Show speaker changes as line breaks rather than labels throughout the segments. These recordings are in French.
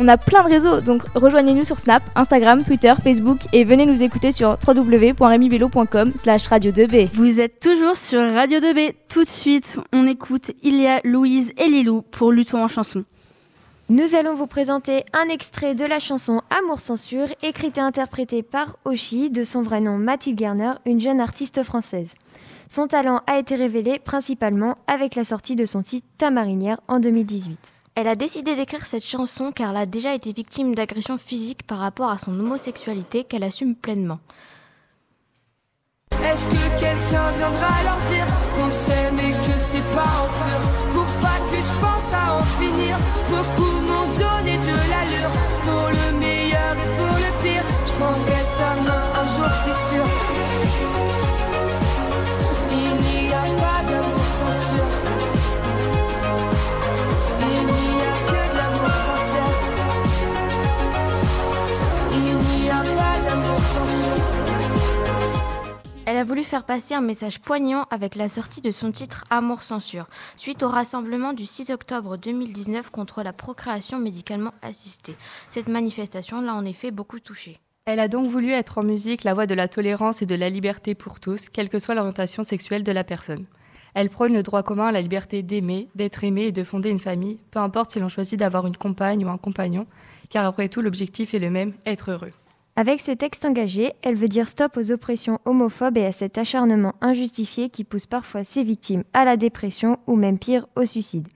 On a plein de réseaux, donc rejoignez-nous sur Snap, Instagram, Twitter, Facebook et venez nous écouter sur www.remibello.com slash radio2b.
Vous êtes toujours sur Radio 2B. Tout de suite, on écoute Ilia, Louise et Lilou pour Luton en chanson.
Nous allons vous présenter un extrait de la chanson Amour censure, écrite et interprétée par Oshi, de son vrai nom Mathilde Garner, une jeune artiste française. Son talent a été révélé principalement avec la sortie de son titre Ta marinière en 2018.
Elle a décidé d'écrire cette chanson car elle a déjà été victime d'agressions physiques par rapport à son homosexualité qu'elle assume pleinement.
Est-ce que quelqu'un viendra leur dire qu'on s'aime et que c'est pas en pleurs Pour pas que je pense à en finir Beaucoup m'ont donné de l'allure. Pour le meilleur et pour le pire Je prendrai ta main un jour c'est sûr
Elle a voulu faire passer un message poignant avec la sortie de son titre Amour censure, suite au rassemblement du 6 octobre 2019 contre la procréation médicalement assistée. Cette manifestation l'a en effet beaucoup touchée.
Elle a donc voulu être en musique la voix de la tolérance et de la liberté pour tous, quelle que soit l'orientation sexuelle de la personne. Elle prône le droit commun à la liberté d'aimer, d'être aimé et de fonder une famille, peu importe si l'on choisit d'avoir une compagne ou un compagnon, car après tout l'objectif est le même, être heureux.
Avec ce texte engagé, elle veut dire stop aux oppressions homophobes et à cet acharnement injustifié qui pousse parfois ses victimes à la dépression ou même pire au suicide.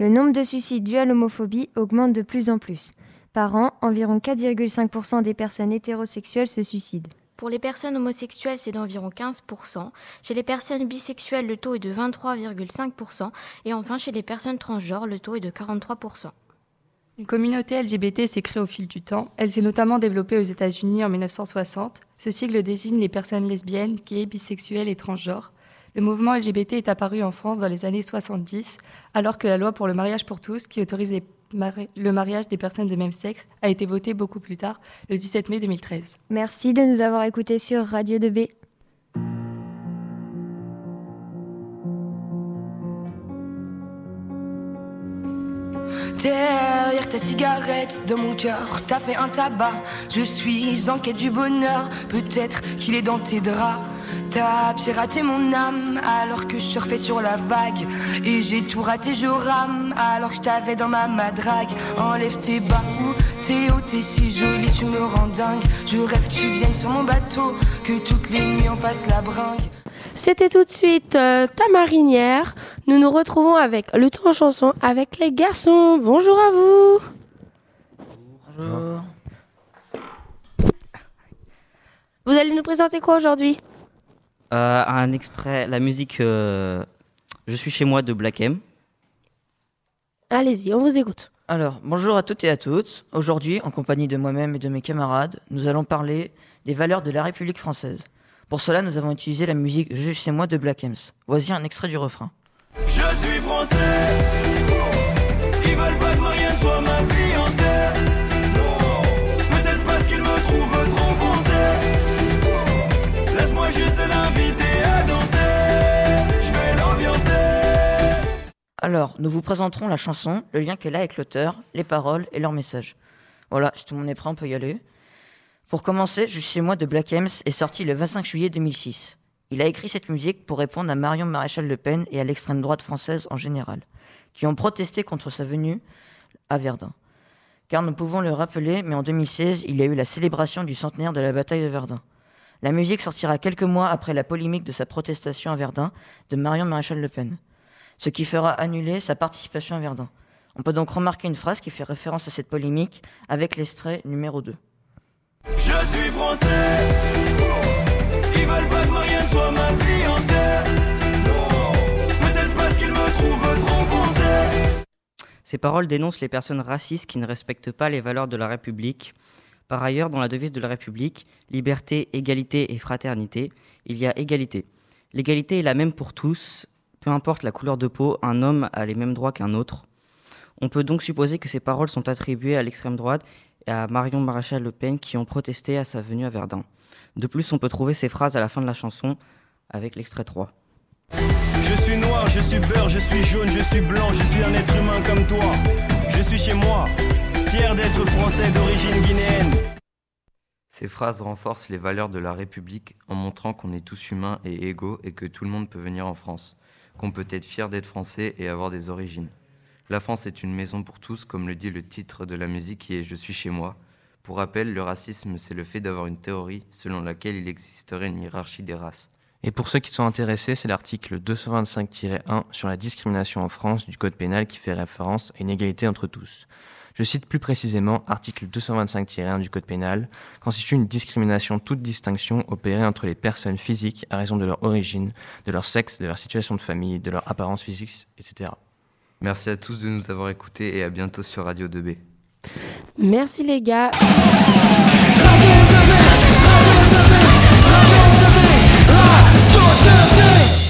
Le nombre de suicides dus à l'homophobie augmente de plus en plus. Par an, environ 4,5% des personnes hétérosexuelles se suicident.
Pour les personnes homosexuelles, c'est d'environ 15%. Chez les personnes bisexuelles, le taux est de 23,5%. Et enfin, chez les personnes transgenres, le taux est de 43%.
Une communauté LGBT s'est créée au fil du temps. Elle s'est notamment développée aux États-Unis en 1960. Ce sigle désigne les personnes lesbiennes, gays, bisexuelles et transgenres. Le mouvement LGBT est apparu en France dans les années 70, alors que la loi pour le mariage pour tous, qui autorise le mariage des personnes de même sexe, a été votée beaucoup plus tard, le 17 mai 2013.
Merci de nous avoir écoutés sur Radio 2B.
Derrière ta cigarette, dans mon cœur, t'as fait un tabac. Je suis en quête du bonheur, peut-être qu'il est dans tes draps. T'as piraté mon âme alors que je surfais sur la vague. Et j'ai tout raté, je rame alors que je t'avais dans ma madrague. Enlève tes bas ou t'es haut, t'es si jolie, tu me rends dingue. Je rêve que tu viennes sur mon bateau, que toutes les nuits on fasse la bringue.
C'était tout de suite euh, ta marinière. Nous nous retrouvons avec le temps en chanson avec les garçons. Bonjour à vous.
Bonjour.
Vous allez nous présenter quoi aujourd'hui?
Euh, un extrait, la musique euh, Je suis chez moi de Black M.
Allez-y, on vous écoute.
Alors, bonjour à toutes et à toutes. Aujourd'hui, en compagnie de moi-même et de mes camarades, nous allons parler des valeurs de la République française. Pour cela, nous avons utilisé la musique Je suis chez moi de Black Ems. Voici un extrait du refrain.
Je suis français. Ils veulent pas que Marianne soit ma fiancée. Non, peut-être parce qu'ils me trouvent trop foncé. Laisse-moi juste l'inviter à danser. Je vais l'ambiancer.
Alors, nous vous présenterons la chanson, le lien qu'elle a avec l'auteur, les paroles et leur message. Voilà, si tout le monde est prêt, on peut y aller. Pour commencer, Je suis moi de Black Ems est sorti le 25 juillet 2006. Il a écrit cette musique pour répondre à Marion Maréchal Le Pen et à l'extrême droite française en général, qui ont protesté contre sa venue à Verdun. Car nous pouvons le rappeler, mais en 2016, il y a eu la célébration du centenaire de la bataille de Verdun. La musique sortira quelques mois après la polémique de sa protestation à Verdun de Marion Maréchal Le Pen, ce qui fera annuler sa participation à Verdun. On peut donc remarquer une phrase qui fait référence à cette polémique avec l'extrait numéro 2.
Je suis français.
Ces paroles dénoncent les personnes racistes qui ne respectent pas les valeurs de la République. Par ailleurs, dans la devise de la République, liberté, égalité et fraternité, il y a égalité. L'égalité est la même pour tous, peu importe la couleur de peau, un homme a les mêmes droits qu'un autre. On peut donc supposer que ces paroles sont attribuées à l'extrême droite et à Marion Maréchal Le Pen qui ont protesté à sa venue à Verdun. De plus, on peut trouver ces phrases à la fin de la chanson avec l'extrait 3.
Je suis noir, je suis beurre, je suis jaune, je suis blanc, je suis un être humain comme toi. Je suis chez moi.
fier d'être français d'origine guinéenne.
Ces phrases renforcent les valeurs de la République en montrant qu'on est tous humains et égaux et que tout le monde peut venir en France, qu'on peut être fier d'être français et avoir des origines. La France est une maison pour tous, comme le dit le titre de la musique qui est Je suis chez moi. Pour rappel, le racisme, c'est le fait d'avoir une théorie selon laquelle il existerait une hiérarchie des races.
Et pour ceux qui sont intéressés, c'est l'article 225-1 sur la discrimination en France du Code pénal qui fait référence à une égalité entre tous. Je cite plus précisément article 225-1 du Code pénal, constitue une discrimination toute distinction opérée entre les personnes physiques à raison de leur origine, de leur sexe, de leur situation de famille, de leur apparence physique, etc.
Merci à tous de nous avoir écoutés et à bientôt sur Radio 2B.
Merci les gars.
Radio 2B, Radio 2B, Radio 2B, Radio 2B.